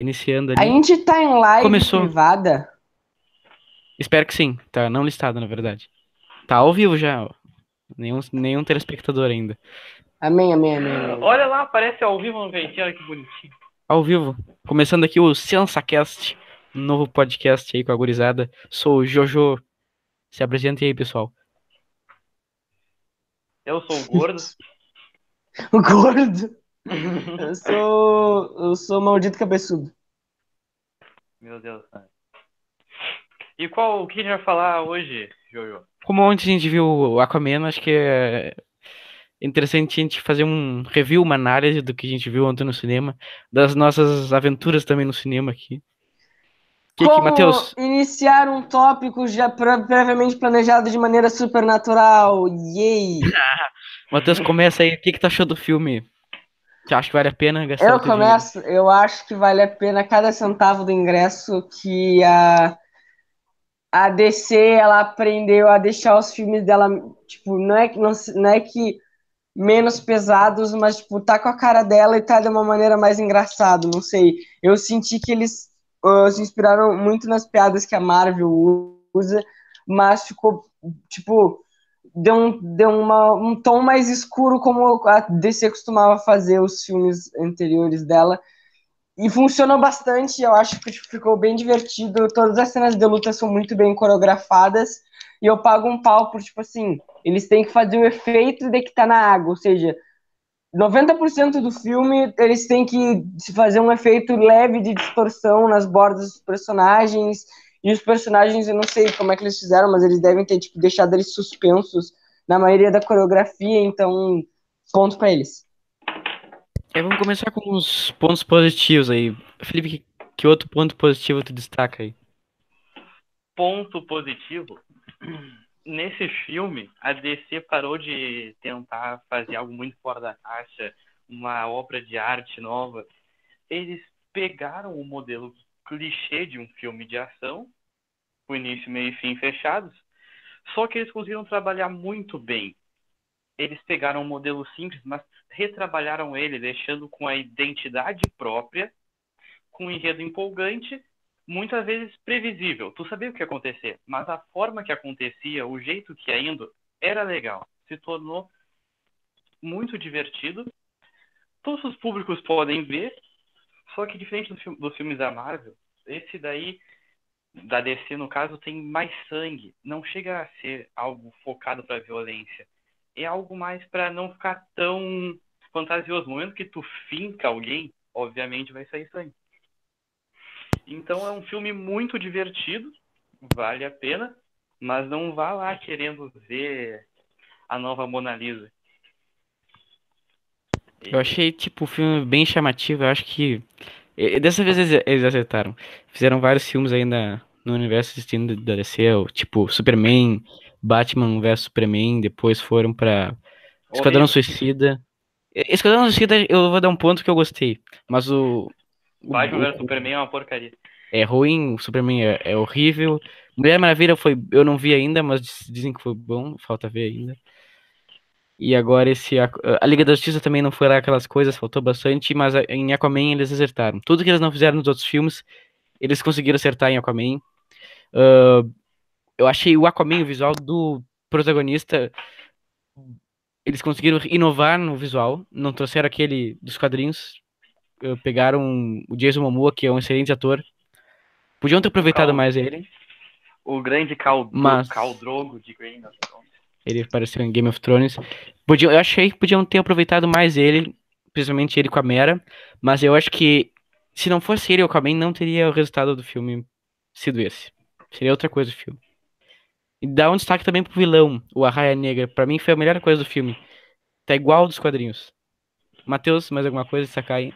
iniciando ali. A gente tá em live Começou. privada. Espero que sim. Tá não listado, na verdade. Tá ao vivo já. ó. Nenhum, nenhum telespectador ainda. Amém, amém, amém. amém. Olha lá, aparece ao vivo no ventinho, olha que bonitinho. Ao vivo. Começando aqui o SensaCast, um novo podcast aí com a gurizada. Sou o Jojo. Se apresente aí, pessoal. Eu sou o gordo. O gordo. Eu sou. Eu sou maldito cabeçudo. Meu Deus. E qual o que a gente vai falar hoje, Jojo? Como ontem a gente viu o Aquaman, acho que é interessante a gente fazer um review, uma análise do que a gente viu ontem no cinema, das nossas aventuras também no cinema aqui. Que que, Como Matheus? iniciar um tópico já pre- previamente planejado de maneira supernatural. Yay! Matheus, começa aí. O que, que tu achou do filme? Você acha que vale a pena gastar Eu o teu dinheiro? começo, eu acho que vale a pena cada centavo do ingresso que a, a DC ela aprendeu a deixar os filmes dela, tipo, não é que não, não é que menos pesados, mas tipo, tá com a cara dela e tá de uma maneira mais engraçado, não sei. Eu senti que eles ah, se inspiraram muito nas piadas que a Marvel usa, mas ficou tipo deu um, deu uma, um tom mais escuro como a DC costumava fazer os filmes anteriores dela. E funcionou bastante, eu acho que tipo, ficou bem divertido. Todas as cenas de luta são muito bem coreografadas. E eu pago um pau por, tipo assim, eles têm que fazer o efeito de que tá na água. Ou seja, 90% do filme eles têm que fazer um efeito leve de distorção nas bordas dos personagens. E os personagens, eu não sei como é que eles fizeram, mas eles devem ter tipo, deixado eles suspensos na maioria da coreografia, então ponto pra eles. É, vamos começar com os pontos positivos aí. Felipe, que, que outro ponto positivo tu destaca aí? Ponto positivo. Nesse filme, a DC parou de tentar fazer algo muito fora da caixa, uma obra de arte nova. Eles pegaram o modelo clichê de um filme de ação, com início, meio e fim fechados, só que eles conseguiram trabalhar muito bem. Eles pegaram um modelo simples, mas retrabalharam ele, deixando com a identidade própria, com um enredo empolgante, muitas vezes previsível. Tu sabia o que ia acontecer, mas a forma que acontecia, o jeito que ia indo, era legal. Se tornou muito divertido. Todos os públicos podem ver, só que diferente dos filmes da Marvel, esse daí, da DC no caso, tem mais sangue. Não chega a ser algo focado para violência. É algo mais para não ficar tão fantasioso. No momento que tu finca alguém, obviamente vai sair sangue. Então é um filme muito divertido, vale a pena, mas não vá lá querendo ver a nova Mona Lisa. Eu achei, tipo, o filme bem chamativo. Eu acho que. E- Dessa vez eles, eles acertaram. Fizeram vários filmes aí na, no universo existindo da DC, tipo Superman, Batman vs Superman. Depois foram pra Esquadrão Horrível. Suicida. Esquadrão Suicida eu vou dar um ponto que eu gostei. Mas o. o- Batman vs Superman é uma porcaria. é ruim, o Superman é, é horrível. Mulher Maravilha foi. Eu não vi ainda, mas diz- dizem que foi bom, falta ver ainda. E agora esse. Aqu- A Liga da Justiça também não foi lá aquelas coisas, faltou bastante, mas a- em Aquaman eles acertaram. Tudo que eles não fizeram nos outros filmes, eles conseguiram acertar em Aquaman. Ah, eu achei o Aquaman, o visual do protagonista. Eles conseguiram inovar no visual, não trouxeram aquele dos quadrinhos. Ah, pegaram o Jason Momoa, que é um excelente ator. Podiam ter aproveitado Cal- mais ele. O grande Cal... Mas- Caldrogo de Thrones. Ele apareceu em Game of Thrones. Podiam, eu achei que podiam ter aproveitado mais ele, principalmente ele com a Mera, mas eu acho que se não fosse ele a Aquaman, não teria o resultado do filme sido esse. Seria outra coisa o filme. E dá um destaque também pro vilão, o Arraia Negra. Pra mim foi a melhor coisa do filme. Tá igual dos quadrinhos. Matheus, mais alguma coisa aí?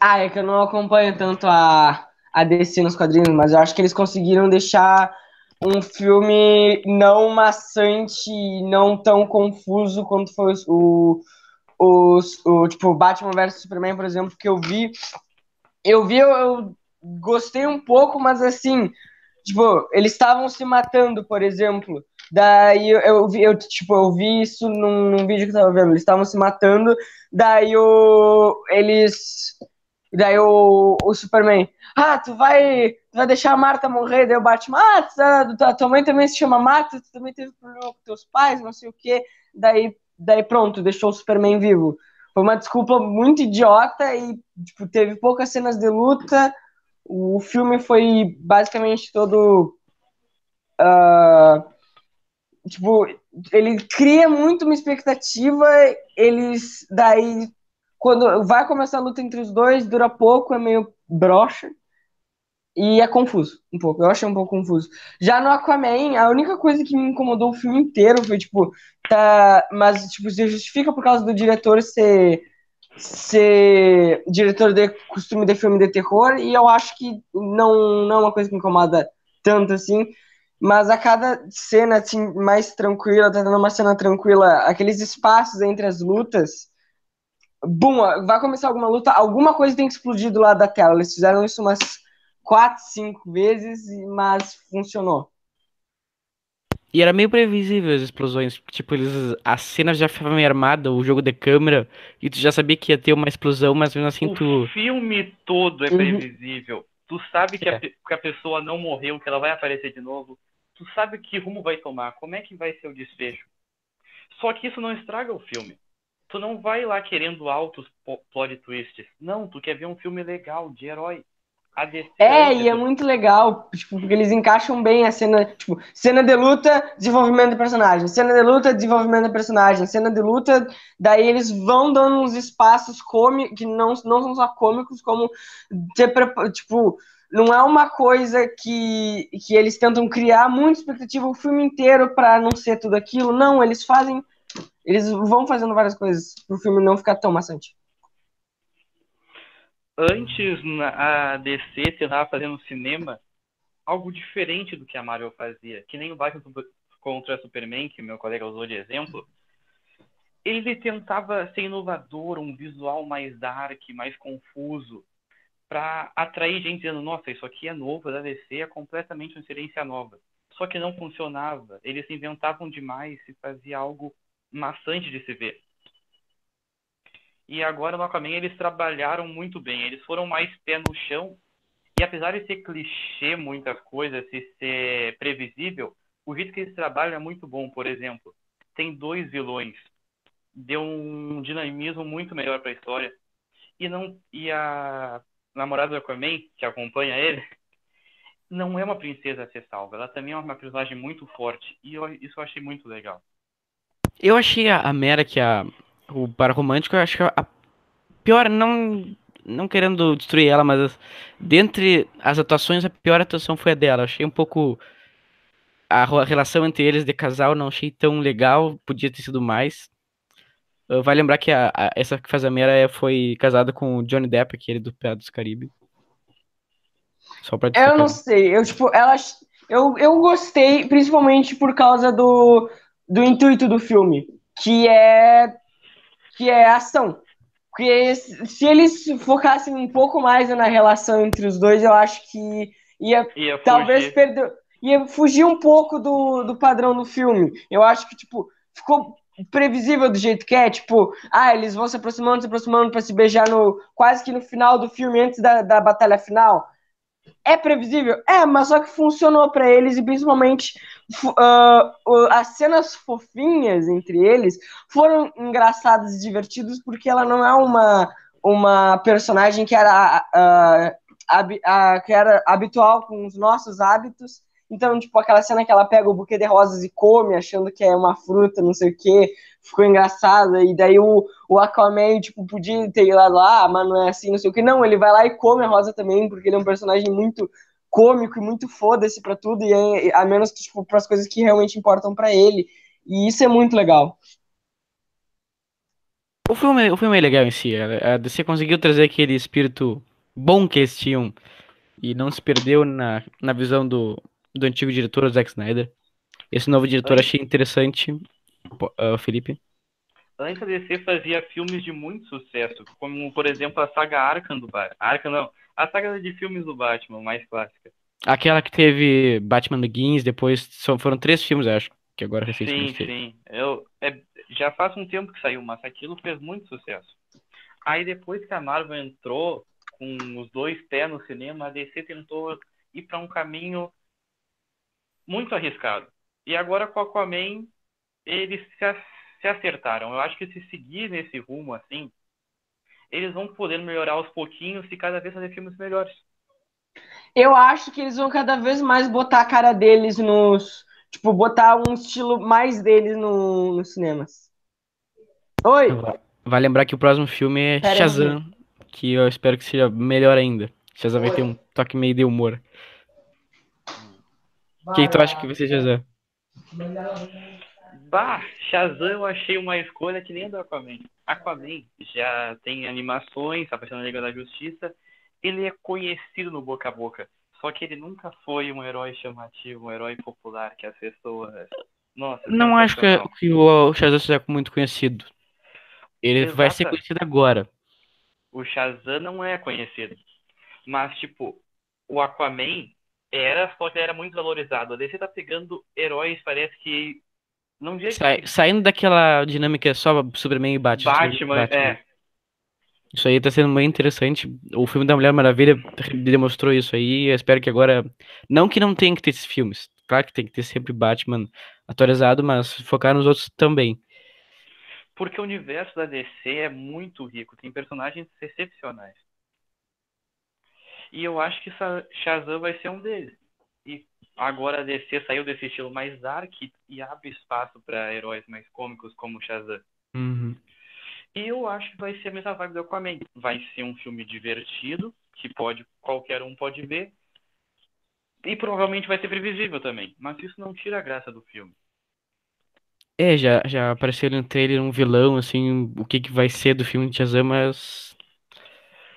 Ah, é que eu não acompanho tanto a, a DC nos quadrinhos, mas eu acho que eles conseguiram deixar um filme não maçante não tão confuso quanto foi o, o, o tipo Batman vs Superman, por exemplo, que eu vi. Eu vi, eu, eu gostei um pouco, mas assim, tipo, eles estavam se matando, por exemplo. Daí eu, eu vi, eu, tipo, eu vi isso num, num vídeo que eu tava vendo. Eles estavam se matando, daí o, eles daí o, o Superman, ah, tu vai, vai deixar a Marta morrer? Daí o Batman, ah, tá, tua mãe também se chama Marta, tu também teve problema com teus pais, não sei o quê. Daí, daí pronto, deixou o Superman vivo. Foi uma desculpa muito idiota e tipo, teve poucas cenas de luta. O filme foi basicamente todo. Uh, tipo, ele cria muito uma expectativa, eles daí quando vai começar a luta entre os dois, dura pouco, é meio broxa e é confuso um pouco. Eu achei um pouco confuso. Já no Aquaman, a única coisa que me incomodou o filme inteiro foi tipo, tá, mas tipo, se justifica por causa do diretor ser ser diretor de costume de filme de terror e eu acho que não não é uma coisa que me incomoda tanto assim mas a cada cena assim, mais tranquila, tá dando uma cena tranquila, aqueles espaços entre as lutas, bum, vai começar alguma luta, alguma coisa tem que explodir do lado da tela. Eles fizeram isso umas quatro, cinco vezes, mas funcionou. E era meio previsível as explosões. Tipo, eles, a cena já ficava meio armada, o jogo de câmera, e tu já sabia que ia ter uma explosão, mas mesmo assim o tu. O filme todo é uhum. previsível. Uhum. Tu sabe que, é. a, que a pessoa não morreu, que ela vai aparecer de novo tu sabe que rumo vai tomar, como é que vai ser o desfecho. Só que isso não estraga o filme. Tu não vai lá querendo altos plot twists. Não, tu quer ver um filme legal, de herói. É, e é muito legal, tipo, porque eles encaixam bem a cena, tipo, cena de luta, desenvolvimento de personagem, cena de luta, desenvolvimento de personagem, cena de luta, daí eles vão dando uns espaços cômicos, que não, não são só cômicos, como, tipo, não é uma coisa que, que eles tentam criar muita expectativa o filme inteiro para não ser tudo aquilo. Não, eles fazem. Eles vão fazendo várias coisas para o filme não ficar tão maçante. Antes, a DC tentava fazer no cinema algo diferente do que a Marvel fazia. Que nem o Batman contra Superman, que meu colega usou de exemplo. Ele tentava ser inovador, um visual mais dark, mais confuso para atrair gente dizendo, nossa, isso aqui é novo, da DC é completamente uma experiência nova. Só que não funcionava. Eles inventavam demais e fazia algo maçante de se ver. E agora no Aquaman eles trabalharam muito bem. Eles foram mais pé no chão. E apesar de ser clichê muitas coisas, e ser previsível, o jeito que eles trabalham é muito bom. Por exemplo, tem dois vilões. Deu um dinamismo muito melhor para a história. E não e a namorada do Aquaman, que acompanha ele, não é uma princesa a ser salva. Ela também é uma personagem muito forte. E eu, isso eu achei muito legal. Eu achei a, a Mera, que a, o para romântico, eu acho que a pior, não, não querendo destruir ela, mas dentre as atuações, a pior atuação foi a dela. Eu achei um pouco. A relação entre eles de casal não achei tão legal, podia ter sido mais. Vai lembrar que a, a, essa que faz a Mera é, foi casada com o Johnny Depp, aquele do Piratas do Caribe. Só pra Eu não sei, eu, tipo, ela, eu, eu gostei, principalmente por causa do, do intuito do filme, que é, que é ação. Porque se eles focassem um pouco mais na relação entre os dois, eu acho que ia, ia talvez perder. Ia fugir um pouco do, do padrão do filme. Eu acho que, tipo, ficou previsível do jeito que é, tipo, ah, eles vão se aproximando, se aproximando para se beijar no quase que no final do filme, antes da, da batalha final. É previsível? É, mas só que funcionou para eles e principalmente uh, as cenas fofinhas entre eles foram engraçadas e divertidas porque ela não é uma, uma personagem que era, uh, uh, que era habitual com os nossos hábitos então, tipo, aquela cena que ela pega o buquê de rosas e come, achando que é uma fruta, não sei o quê, ficou engraçada. E daí o, o Aquaman, tipo, podia ter ido lá, mas não é assim, não sei o que. Não, ele vai lá e come a rosa também, porque ele é um personagem muito cômico e muito foda-se pra tudo, e é, a menos que, tipo, pras coisas que realmente importam para ele. E isso é muito legal. O filme, o filme é legal em si. A DC conseguiu trazer aquele espírito bom que eles tinham e não se perdeu na, na visão do, do antigo diretor, Zack Snyder. Esse novo diretor achei interessante, uh, Felipe. Antes a DC fazia filmes de muito sucesso, como, por exemplo, a saga Arkham do Batman. Arkham não, a saga de filmes do Batman, mais clássica. Aquela que teve Batman Begins, depois foram três filmes, acho, que agora recentemente Sim, sim. Eu, é, já faz um tempo que saiu, mas aquilo fez muito sucesso. Aí depois que a Marvel entrou com os dois pés no cinema, a DC tentou ir para um caminho muito arriscado. E agora com Aquaman, eles se, se acertaram. Eu acho que se seguir nesse rumo assim, eles vão poder melhorar aos pouquinhos e cada vez fazer filmes melhores. Eu acho que eles vão cada vez mais botar a cara deles nos. Tipo, botar um estilo mais deles no, nos cinemas. Oi! Vai lembrar que o próximo filme é Pera aí. Shazam, que eu espero que seja melhor ainda. Shazam vai ter um toque meio de humor. O que, que tu acha que vai ser Shazam? Bah, Shazam eu achei uma escolha que nem a do Aquaman. Aquaman já tem animações, tá aparecendo na Liga da Justiça. Ele é conhecido no boca a boca. Só que ele nunca foi um herói chamativo, um herói popular que as pessoas. Nossa, Não acho que, que o Shazam seja muito conhecido. Ele vai ser conhecido agora. o Shazam não é conhecido. Mas, tipo, o Aquaman era, só que ele era muito valorizado. A DC tá pegando heróis, parece que. Não diria que Sai- saindo daquela dinâmica só Superman e Batman. Batman, é. Isso aí tá sendo bem interessante. O filme da Mulher Maravilha demonstrou isso aí. Eu espero que agora. Não que não tenha que ter esses filmes. Claro que tem que ter sempre Batman atualizado, mas focar nos outros também. Porque o universo da DC é muito rico, tem personagens excepcionais. E eu acho que Shazam vai ser um deles. E agora a DC saiu desse estilo mais dark e abre espaço para heróis mais cômicos como Shazam. Uhum. E eu acho que vai ser a mesma vibe do Aquaman. Vai ser um filme divertido, que pode qualquer um pode ver. E provavelmente vai ser previsível também. Mas isso não tira a graça do filme. É, já, já apareceu no trailer um vilão, assim, o que que vai ser do filme de Shazam, mas.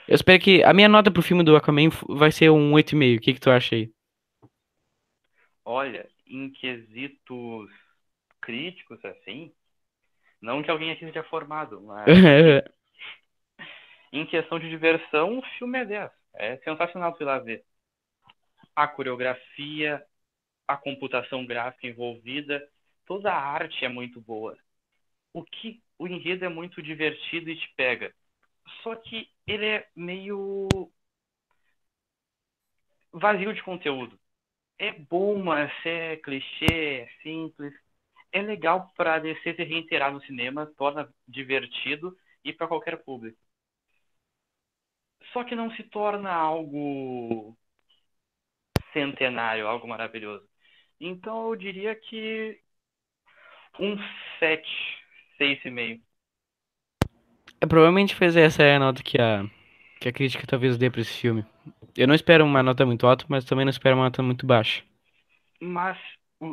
Eu espero que. A minha nota pro filme do Aquaman vai ser um 8,5. O que que tu acha aí? Olha, em quesitos críticos, assim, não que alguém aqui seja formado, mas em questão de diversão, o filme é 10. É sensacional tu ir lá ver. A coreografia, a computação gráfica envolvida, toda a arte é muito boa. O que o enredo é muito divertido e te pega. Só que ele é meio vazio de conteúdo. É bom, mas é clichê, é simples. É legal para descer se reiterar no cinema, torna divertido e para qualquer público. Só que não se torna algo centenário, algo maravilhoso. Então eu diria que um 7, 6,5. É, provavelmente fez essa é a nota que a, que a crítica talvez dê pra esse filme. Eu não espero uma nota muito alta, mas também não espero uma nota muito baixa. Mas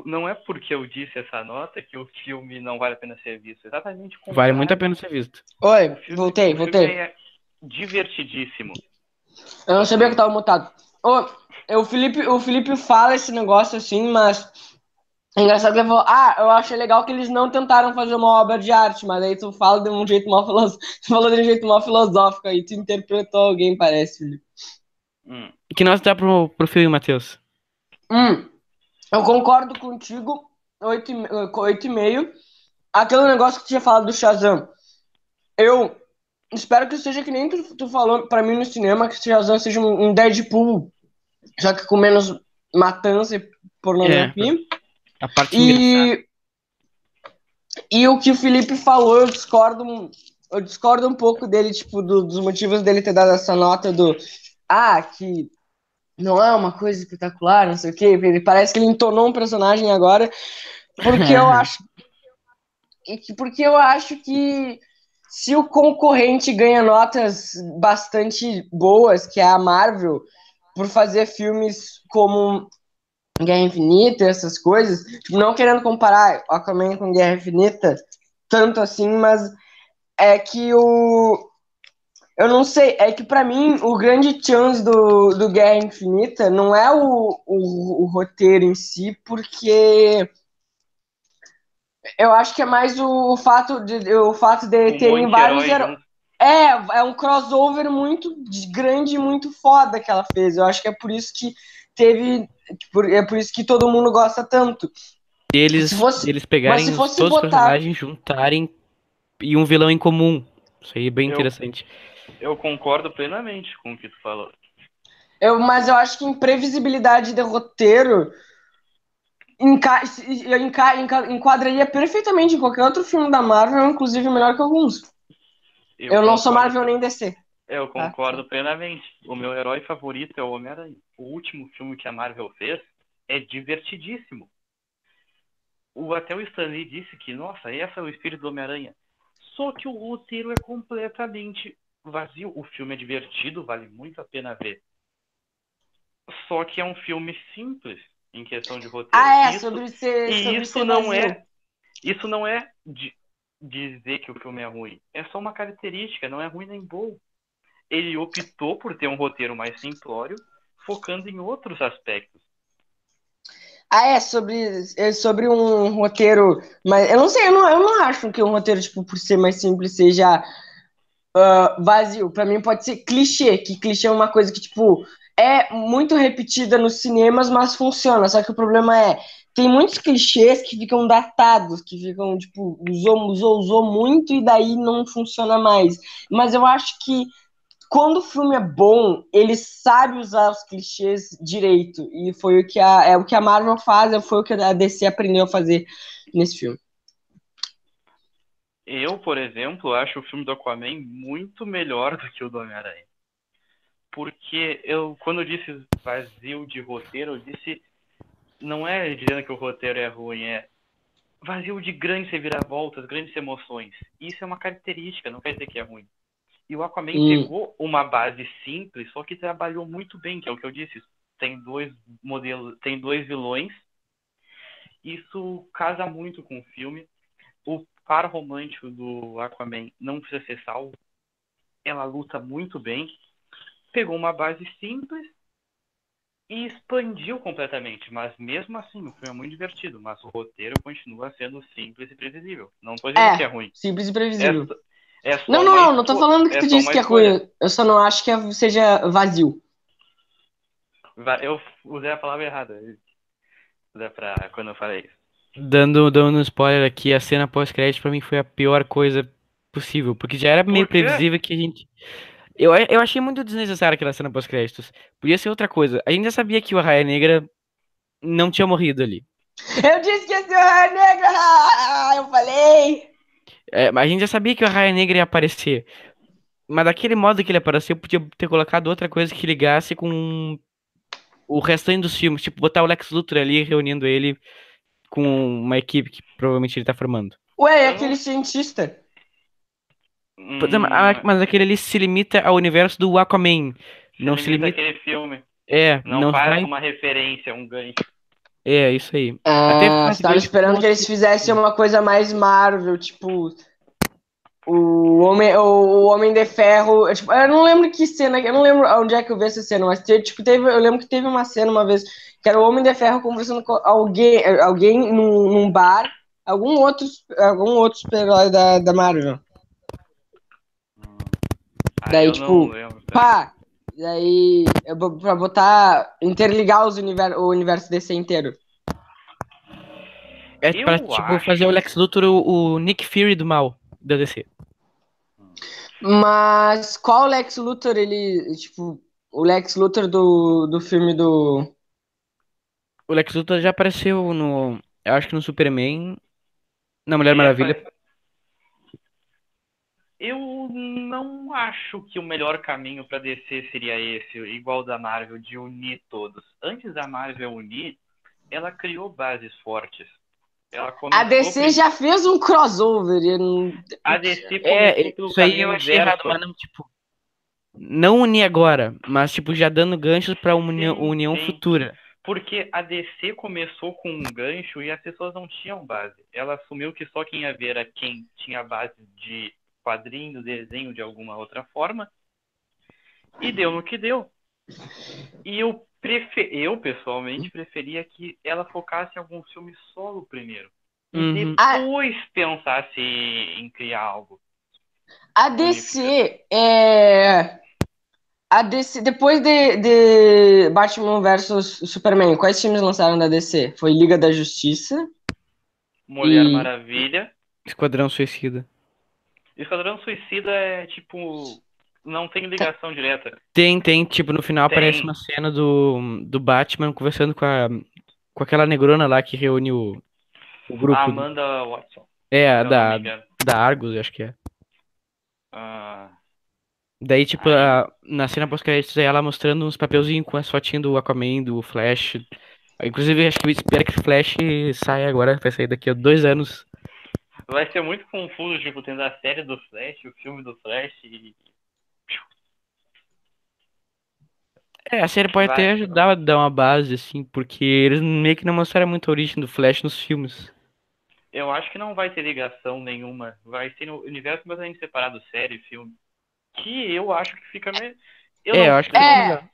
não é porque eu disse essa nota que o filme não vale a pena ser visto. Exatamente Vale muito a pena ser visto. Oi, filme- voltei, o voltei. filme é divertidíssimo. Eu não sabia que eu tava mutado. Ô, eu- o, Felipe, o Felipe fala esse negócio assim, mas. É engraçado que ele falou, ah, eu achei legal que eles não tentaram fazer uma obra de arte, mas aí tu fala de um jeito mal filosófico. Falou de um jeito mal filosófico aí, tu interpretou alguém, parece, Felipe. Hum. Que nota dá pro, pro filme, Matheus? Hum, eu concordo contigo, 8,5. Aquele negócio que tu tinha falado do Shazam. Eu espero que seja que nem tu, tu falou pra mim no cinema, que o Shazam seja um, um Deadpool, só que com menos matança e pornografia. A parte engraçada. E, e o que o Felipe falou, eu discordo, eu discordo um pouco dele, tipo, do- dos motivos dele ter dado essa nota do ah, que não é uma coisa espetacular, não sei o quê. Ele parece que ele entonou um personagem agora, porque eu acho e que- porque eu acho que se o concorrente ganha notas bastante boas, que é a Marvel, por fazer filmes como Guerra Infinita, essas coisas, tipo, não querendo comparar Aquaman com Guerra Infinita, tanto assim, mas é que o. Eu não sei, é que pra mim o grande chance do, do Guerra Infinita não é o, o, o roteiro em si, porque eu acho que é mais o, fato de o fato de Um terem vários herói. É, é um crossover muito grande e muito foda que ela fez. Eu acho que é por isso que teve. É por isso que todo mundo gosta tanto. Eles, se fosse- eles pegarem se os- fosse todos os botar- personagens, juntarem e um vilão em comum. Isso aí é bem Eu- interessante. Eu concordo plenamente com o que tu falou. Eu, mas eu acho que imprevisibilidade de roteiro enca enca enca enquadraria perfeitamente em qualquer outro filme da Marvel, inclusive melhor que alguns. Eu, eu não sou Marvel nem DC. Eu tá? concordo ah, plenamente. O meu herói favorito é o Homem-Aranha. O último filme que a Marvel fez é divertidíssimo. O, até o Stan Lee disse que, nossa, esse é o espírito do Homem-Aranha. Só que o roteiro é completamente vazio. O filme é divertido, vale muito a pena ver. Só que é um filme simples em questão de roteiro. Ah, é, isso, sobre ser. E sobre isso ser não vazio. é. Isso não é de dizer que o filme é ruim. É só uma característica, não é ruim nem bom. Ele optou por ter um roteiro mais simplório, focando em outros aspectos. Ah, é, sobre, é sobre um roteiro. Mas eu não sei, eu não, eu não acho que um roteiro, tipo, por ser mais simples, seja uh, vazio. Pra mim pode ser clichê, que clichê é uma coisa que, tipo, é muito repetida nos cinemas, mas funciona. Só que o problema é, tem muitos clichês que ficam datados, que ficam, tipo, usou, usou, usou muito e daí não funciona mais. Mas eu acho que quando o filme é bom, ele sabe usar os clichês direito. E foi o que a, é o que a Marvel faz, foi o que a DC aprendeu a fazer nesse filme. Eu, por exemplo, acho o filme do Aquaman muito melhor do que o do Homem-Aranha porque eu, quando eu disse vazio de roteiro, eu disse, não é dizendo que o roteiro é ruim, é vazio de grandes reviravoltas, grandes emoções. Isso é uma característica, não quer dizer que é ruim. E o Aquaman hum. pegou uma base simples, só que trabalhou muito bem, que é o que eu disse. Tem dois modelos, tem dois vilões. Isso casa muito com o filme. O par romântico do Aquaman não precisa ser salvo. Ela luta muito bem pegou uma base simples e expandiu completamente. Mas mesmo assim, o filme é muito divertido, mas o roteiro continua sendo simples e previsível. Não tô dizendo É, que é ruim. simples e previsível. É, é só Não, não, não, não tô falando que é tu disse que é ruim. Eu só não acho que é- seja vazio. Va- Eu usei a palavra errada. Dá pra quando eu falei isso. Dando, dando um spoiler aqui, a cena pós-crédito pra mim foi a pior coisa possível, porque já era meio Por previsível que a gente. Eu, eu achei muito desnecessária aquela cena pós-créditos. Podia ser outra coisa. A gente já sabia que o Arraia Negra não tinha morrido ali. Eu disse que esse é o Raio Negra! Ah, Eu falei! É, mas a gente já sabia que o Arraia Negra ia aparecer. Mas daquele modo que ele apareceu, podia ter colocado outra coisa que ligasse com o restante dos filmes. Tipo, botar o Lex Luthor ali reunindo ele com uma equipe que provavelmente ele tá formando. Ué, é aquele cientista. Hum, mas aquele ali se limita ao universo do Aquaman. Não se limita. aquele filme. É, Não, não faz vai. uma referência, um gancho. É, isso aí. Até Ah, tava esperando que eles fizessem uma coisa mais Marvel, tipo. O Homem, o, o Homem de Ferro. eu, tipo, eu não lembro que cena, eu não lembro onde é que eu vi essa cena, mas teve, tipo, teve, eu lembro que teve uma cena uma vez que era o Homem de Ferro conversando com alguém, alguém num, num bar, algum outro, algum outro super-herói da, da Marvel. Ah, Daí, eu tipo, lembro. tá? Pá! Daí, eu vou- pra botar, interligar os univer, o universo DC inteiro. É Eu pra, tipo, acho- fazer o Lex Luthor o, o Nick Fury do mal da DC. Mas qual Lex Luthor ele, tipo, o Lex Luthor do, do filme do O Lex Luthor já apareceu no. Eu acho que no Superman. Na Mulher Ele Maravilha. Eu não acho que o melhor caminho para DC seria esse, igual da Marvel, de unir todos. Antes da Marvel unir, ela criou bases fortes. Ela A DC já fez um crossover. e não- A DC começou É, pelo isso aí eu achei errado, mas não, tipo. Não unir agora, mas, tipo, já dando ganchos pra união, Sim, união sim. futura. Porque a DC começou com um gancho e as pessoas não tinham base. Ela assumiu que só quem ia ver era quem tinha base de quadrinho, desenho de alguma outra forma. E deu no que deu. E eu, prefe... eu pessoalmente, preferia que ela focasse em algum filme solo primeiro. E Uhum. depois pensasse em criar algo. A DC é. A DC, depois de, de Batman vs Superman, quais filmes lançaram da DC? Foi Liga da Justiça. Mulher E- Maravilha. Esquadrão Suicida. Esquadrão Suicida é tipo Não tem ligação direta. Tem, tem, tipo, no final Tem. aparece uma cena do, do Batman conversando com a com aquela negrona lá que reúne o, o grupo. A Amanda Watson. é, da, da Argus, acho que é. Ah, Daí, tipo, a- na cena pós-créditos é ela mostrando uns papelzinhos com as fotinhas do Aquaman, do Flash. Inclusive, acho que eu espero que o Flash saia agora, vai sair daqui a dois anos. Vai ser muito confuso, tipo, tendo a série do Flash, o filme do Flash e. É, a série pode Vai. até ajudar a dar uma base, assim, porque eles meio que não mostraram muito a origem do Flash nos filmes. Eu acho que não vai ter ligação nenhuma. Vai ser no universo completamente separado, série, filme. Que eu acho que fica meio. Eu é, não eu acho que. É. é. melhor.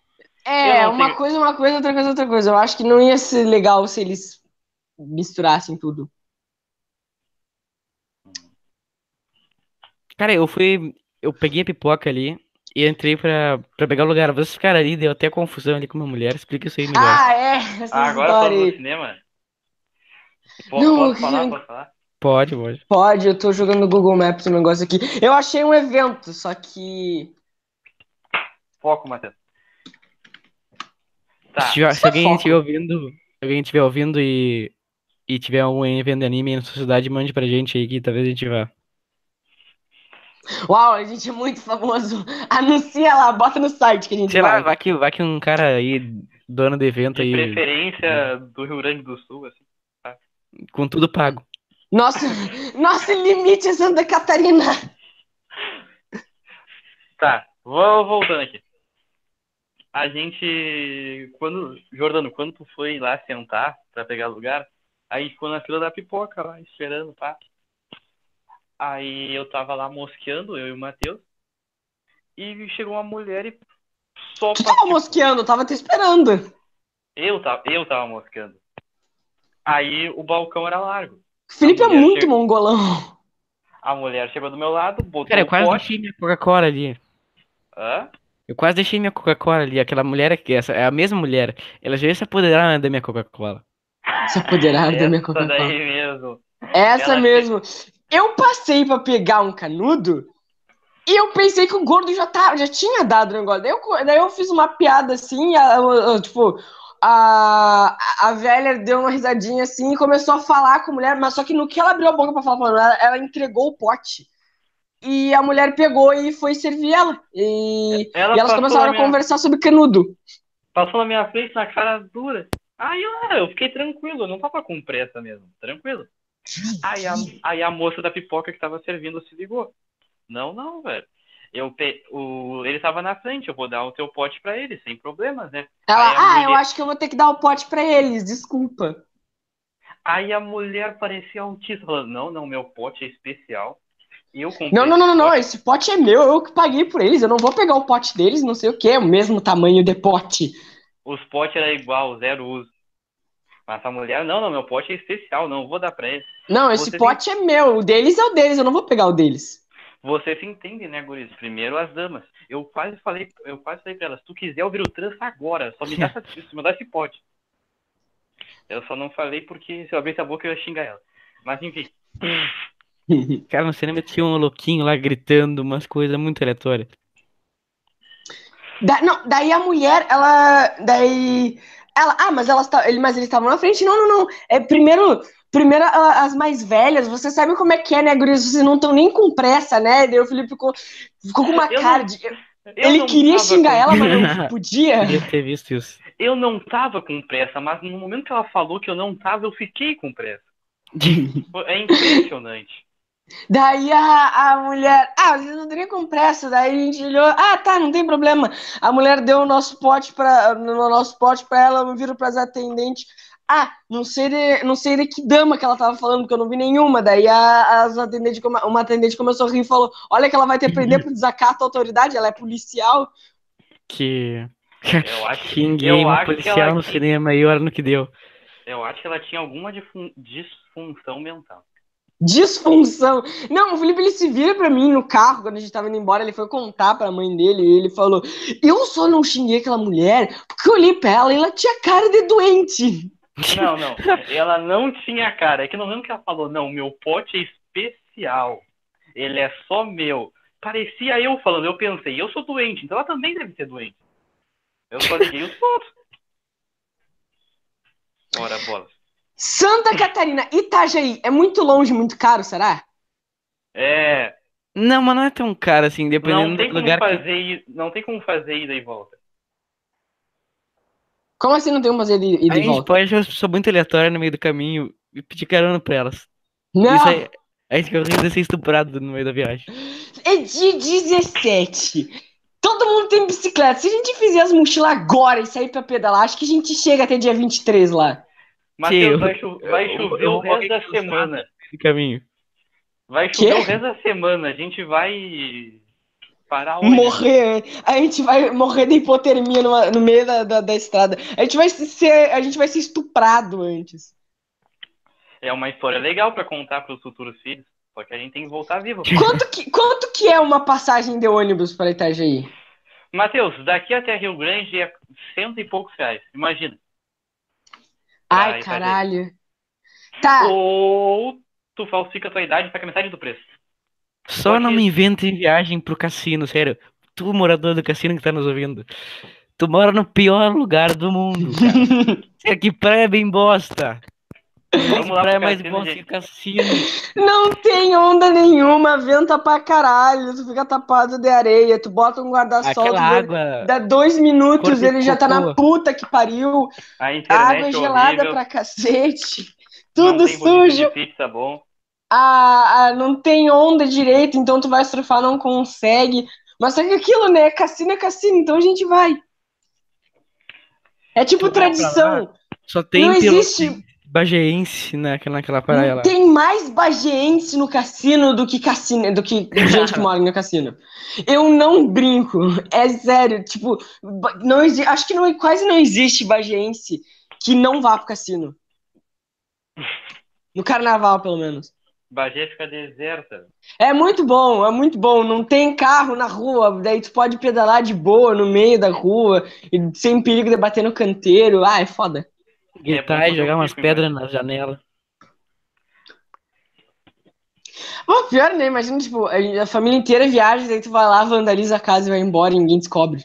É, uma tenho- coisa, uma coisa, outra coisa, outra coisa. Eu acho que não ia ser legal se eles misturassem tudo. Cara, eu fui. Eu peguei a pipoca ali e entrei pra, pra pegar o lugar. Vocês ficaram ali, deu até confusão ali com uma mulher. Explica isso aí melhor. Ah, é, essa Ah, agora história falando do cinema. Po- Não, posso falar? Posso falar? Pode, pode. Pode, eu tô jogando no Google Maps um negócio aqui. Eu achei um evento, só que. Foco, Matheus. Tá. Se, se só alguém estiver ouvindo, se alguém estiver ouvindo e, e tiver algum evento de anime aí na sua cidade, mande pra gente aí que talvez a gente vá. Uau, a gente é muito famoso. Anuncia lá, bota no site que a gente Sei lá, vai. vai que, vai que um cara aí, dono do evento De aí, preferência do Rio Grande do Sul, assim. com tudo pago. Nosso, nosso limite é Santa Catarina. Tá, vou voltando aqui. A gente. Quando. Jordano, quando tu foi lá sentar pra pegar lugar, aí ficou na fila da pipoca lá, esperando, tá? Aí eu tava lá mosqueando, eu e o Matheus. E chegou uma mulher e só Tu tava mosqueando, eu tava te esperando. Eu tava, eu tava moscando. Aí o balcão era largo. O Felipe é muito chega- mongolão. A mulher chegou do meu lado, botou Cara, eu quase pote. deixei minha Coca-Cola ali. Hã? Eu quase deixei minha Coca-Cola ali. Aquela mulher aqui, essa é a mesma mulher. Ela já ia se apoderar da minha Coca-Cola. Se apoderaram da minha Essa Coca-Cola. daí mesmo. Essa Ela- mesmo. Eu passei pra pegar um canudo e eu pensei que o gordo já, tá, já tinha dado o negócio. Daí eu, daí eu fiz uma piada assim, a- a- a- tipo, a, a velha deu uma risadinha assim e começou a falar com a mulher, mas só que no que ela abriu a boca pra falar, falando, ela, ela entregou o pote. E a mulher pegou e foi servir ela. E, Ela e elas começaram a minha- conversar sobre canudo. Passou na minha frente na cara dura. Aí eu, eu fiquei tranquilo, eu não tava com pressa mesmo, tranquilo. Aí a, aí a moça da pipoca que tava servindo se ligou. Não, não, velho. Eu pe... o... Ele tava na frente, eu vou dar o teu pote pra ele, sem problemas, né? Ela, a ah, eu mulher- acho que eu vou ter que dar o pote pra eles, desculpa. Aí a mulher parecia autista, falando, não, não, meu pote é especial. Eu Não, não, não, não, esse não, pote. esse pote é meu, eu que paguei por eles, eu não vou pegar o pote deles, não sei o que, é o mesmo tamanho de pote. Os potes eram igual, zero uso. Mas a mulher, não, não, meu pote é especial, não vou dar pra ele. Não, esse Você pote é meu, o deles é o deles, eu não vou pegar o deles. Você se entende, né, Guris? Primeiro as damas. Eu quase falei, eu quase falei pra elas, se tu quiser ouvir o trans agora, só me dá essa, me dá esse pote. Eu só não falei porque se eu abrisse a boca eu ia xingar ela. Mas enfim. Cara, no cinema tinha um louquinho lá gritando umas coisas muito aleatórias. Da- não, daí a mulher, ela, daí, ela, ah, mas elas, ele, mas eles estavam na frente, não, não, não, é primeiro, primeiro a- as mais velhas, você sabe como é que é, né, guris, vocês não estão nem com pressa, né, daí o Felipe ficou, ficou com uma Eu cara não- de, ele queria xingar com- ela, mas não podia. Queria ter visto isso. Eu não tava com pressa, mas no momento que ela falou que eu não tava, eu fiquei com pressa. É impressionante. Daí a, a mulher, ah, vocês não teriam com pressa. Daí a gente olhou, ah, tá, não tem problema. A mulher deu o nosso pote para no nosso pote para ela, eu viro para as atendentes. Ah, não sei de, não sei de que dama que ela tava falando, porque eu não vi nenhuma. Daí a, as atendentes, come- uma atendente começou a rir e falou: Olha que ela vai ter prender por desacato à autoridade, ela é policial. Que. Eu acho, Xinguei eu uma acho que policial ela no tinha- cinema e olha no que deu. eu acho que ela tinha alguma disfunção mental. Disfunção. Não, o Felipe ele se vira pra mim no carro quando a gente tava indo embora. Ele foi contar pra mãe dele e ele falou: Eu só não xinguei aquela mulher porque eu olhei pra ela e ela tinha cara de doente. Não, não. Ela não tinha cara. É que não lembro que ela falou, não, meu pote é especial. Ele é só meu. parecia eu falando. Eu pensei, eu sou doente, então ela também deve ser doente. Eu só liguei os pontos. Ora, bola. Santa Catarina, Itajaí, é muito longe, muito caro, será? É. Não, mas não é tão caro assim, dependendo do lugar que. fazer, i- não tem como fazer ida e volta. Como assim não tem como fazer ida ida A e gente volta? pode achar uma pessoa muito aleatória no meio do caminho e pedir carona pra elas. Não, Isso aí, a gente corre de ser estuprado no meio da viagem. é dia 17. Todo mundo tem bicicleta. Se a gente fizer as mochilas agora e sair pra pedalar, acho que a gente chega até dia 23 lá. Matheus, eu- vai, cho- vai eu- chover eu o resto da semana. No caminho. Vai chover o resto da semana. A gente vai parar? Morrer. A gente vai morrer de hipotermia numa- no meio da, da, da estrada. A gente vai ser, a gente vai ser estuprado antes. É uma história legal pra contar pros futuros filhos. Só que a gente tem que voltar vivo. Quanto que, quanto que é uma passagem de ônibus para Itajaí? Matheus, daqui até Rio Grande é cento e poucos reais. Imagina. Ai, caralho. Tá. Ou tu falsifica a tua idade e paga metade do preço. Só não me invente viagem pro cassino, sério. Tu, morador do cassino que tá nos ouvindo. Tu mora no pior lugar do mundo, cara. Que praia bem bosta. Vamos lá pro mais que cassino. Não tem onda nenhuma, venta pra caralho. Tu fica tapado de areia. Tu bota um guarda-sol, dá dois minutos, ele já tá na puta que pariu. A água é gelada horrível, pra cacete. Tudo sujo. pizza bom. a, a- não tem onda direito, então tu vai surfar, não consegue. Mas só que aquilo, né? Cassino é cassino, então a gente vai. É tipo tradição. Só tem Não existe- bageense naquela, naquela praia lá. Tem mais bageense no cassino do que cassino, do que gente que mora no cassino. Eu não brinco, é sério. Tipo, não acho que não, quase não existe bageense que não vá pro cassino. No carnaval, pelo menos. Bagé fica deserta. É muito bom, é muito bom. Não tem carro na rua, daí tu pode pedalar de boa no meio da rua, e sem perigo de bater no canteiro. Ah, é foda. Gritar É e bom jogar umas fica pedras na janela. Oh, pior, né? Imagina, tipo, a família inteira viaja, daí tu vai lá, vandaliza a casa e vai embora e ninguém descobre.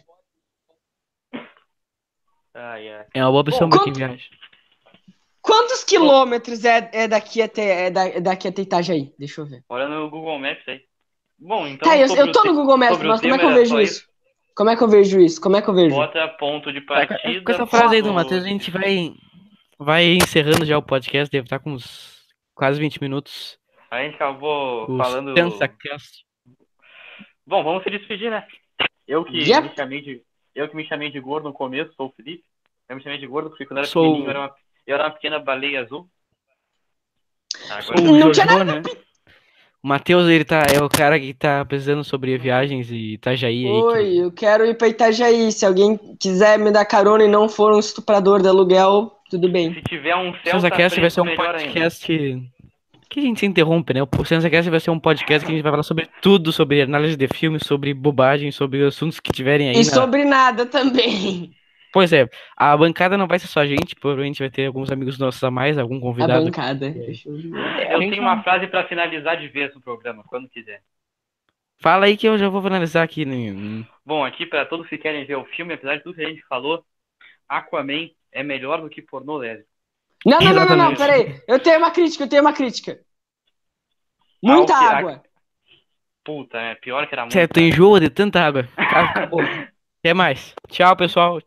Ai, ai. É uma boa opção Bom, pra quem viaja. Quantos quilômetros é, é daqui até é da- é daqui até Itajaí? Deixa eu ver. Olha no Google Maps aí. Bom, então. tá, eu, eu tô no Google Maps, mas como é que eu vejo só isso? Como é que eu vejo isso? Como é que eu vejo? Bota ponto de Tá, partida. com essa frase aí do Matheus, a gente vai, vai encerrando já o podcast. Deve estar com uns quase 20 minutos. A gente acabou O falando. SensaCast. Bom, vamos se despedir, né? Eu que Yep. me chamei de. Eu que me chamei de gordo no começo, sou o Felipe. Eu me chamei de gordo porque quando era Sou- pequenininho eu era, uma, eu era uma pequena baleia azul. Agora O Não tinha Jojo, né? O Matheus, ele tá, é o cara que tá pesquisando sobre viagens e Itajaí aí. que- Oi, eu quero ir pra Itajaí. Se alguém quiser me dar carona e não for um estuprador de aluguel, tudo bem. se tiver um O Celta SensaCast vai ser um melhor ainda. podcast que a gente se interrompe, né? O SensaCast vai ser um podcast que a gente vai falar sobre tudo, sobre análise de filmes, sobre bobagem, sobre assuntos que tiverem aí. E na- sobre nada também. Pois é, a bancada não vai ser só a gente, provavelmente vai ter alguns amigos nossos a mais, algum A convidado. bancada. Eu tenho uma frase pra finalizar de vez no programa, quando quiser. Fala aí que eu já vou finalizar aqui. Né? Bom, aqui pra todos que querem ver o filme, apesar de tudo que a gente falou, Aquaman é melhor do que pornô lésbico. Não, não, não, não, não, peraí. Eu tenho uma crítica, eu tenho uma crítica. Muita Ah, água. Puta, é pior que era muito. Certo, enjoa de tanta água. Acabou. Até mais. Tchau, pessoal.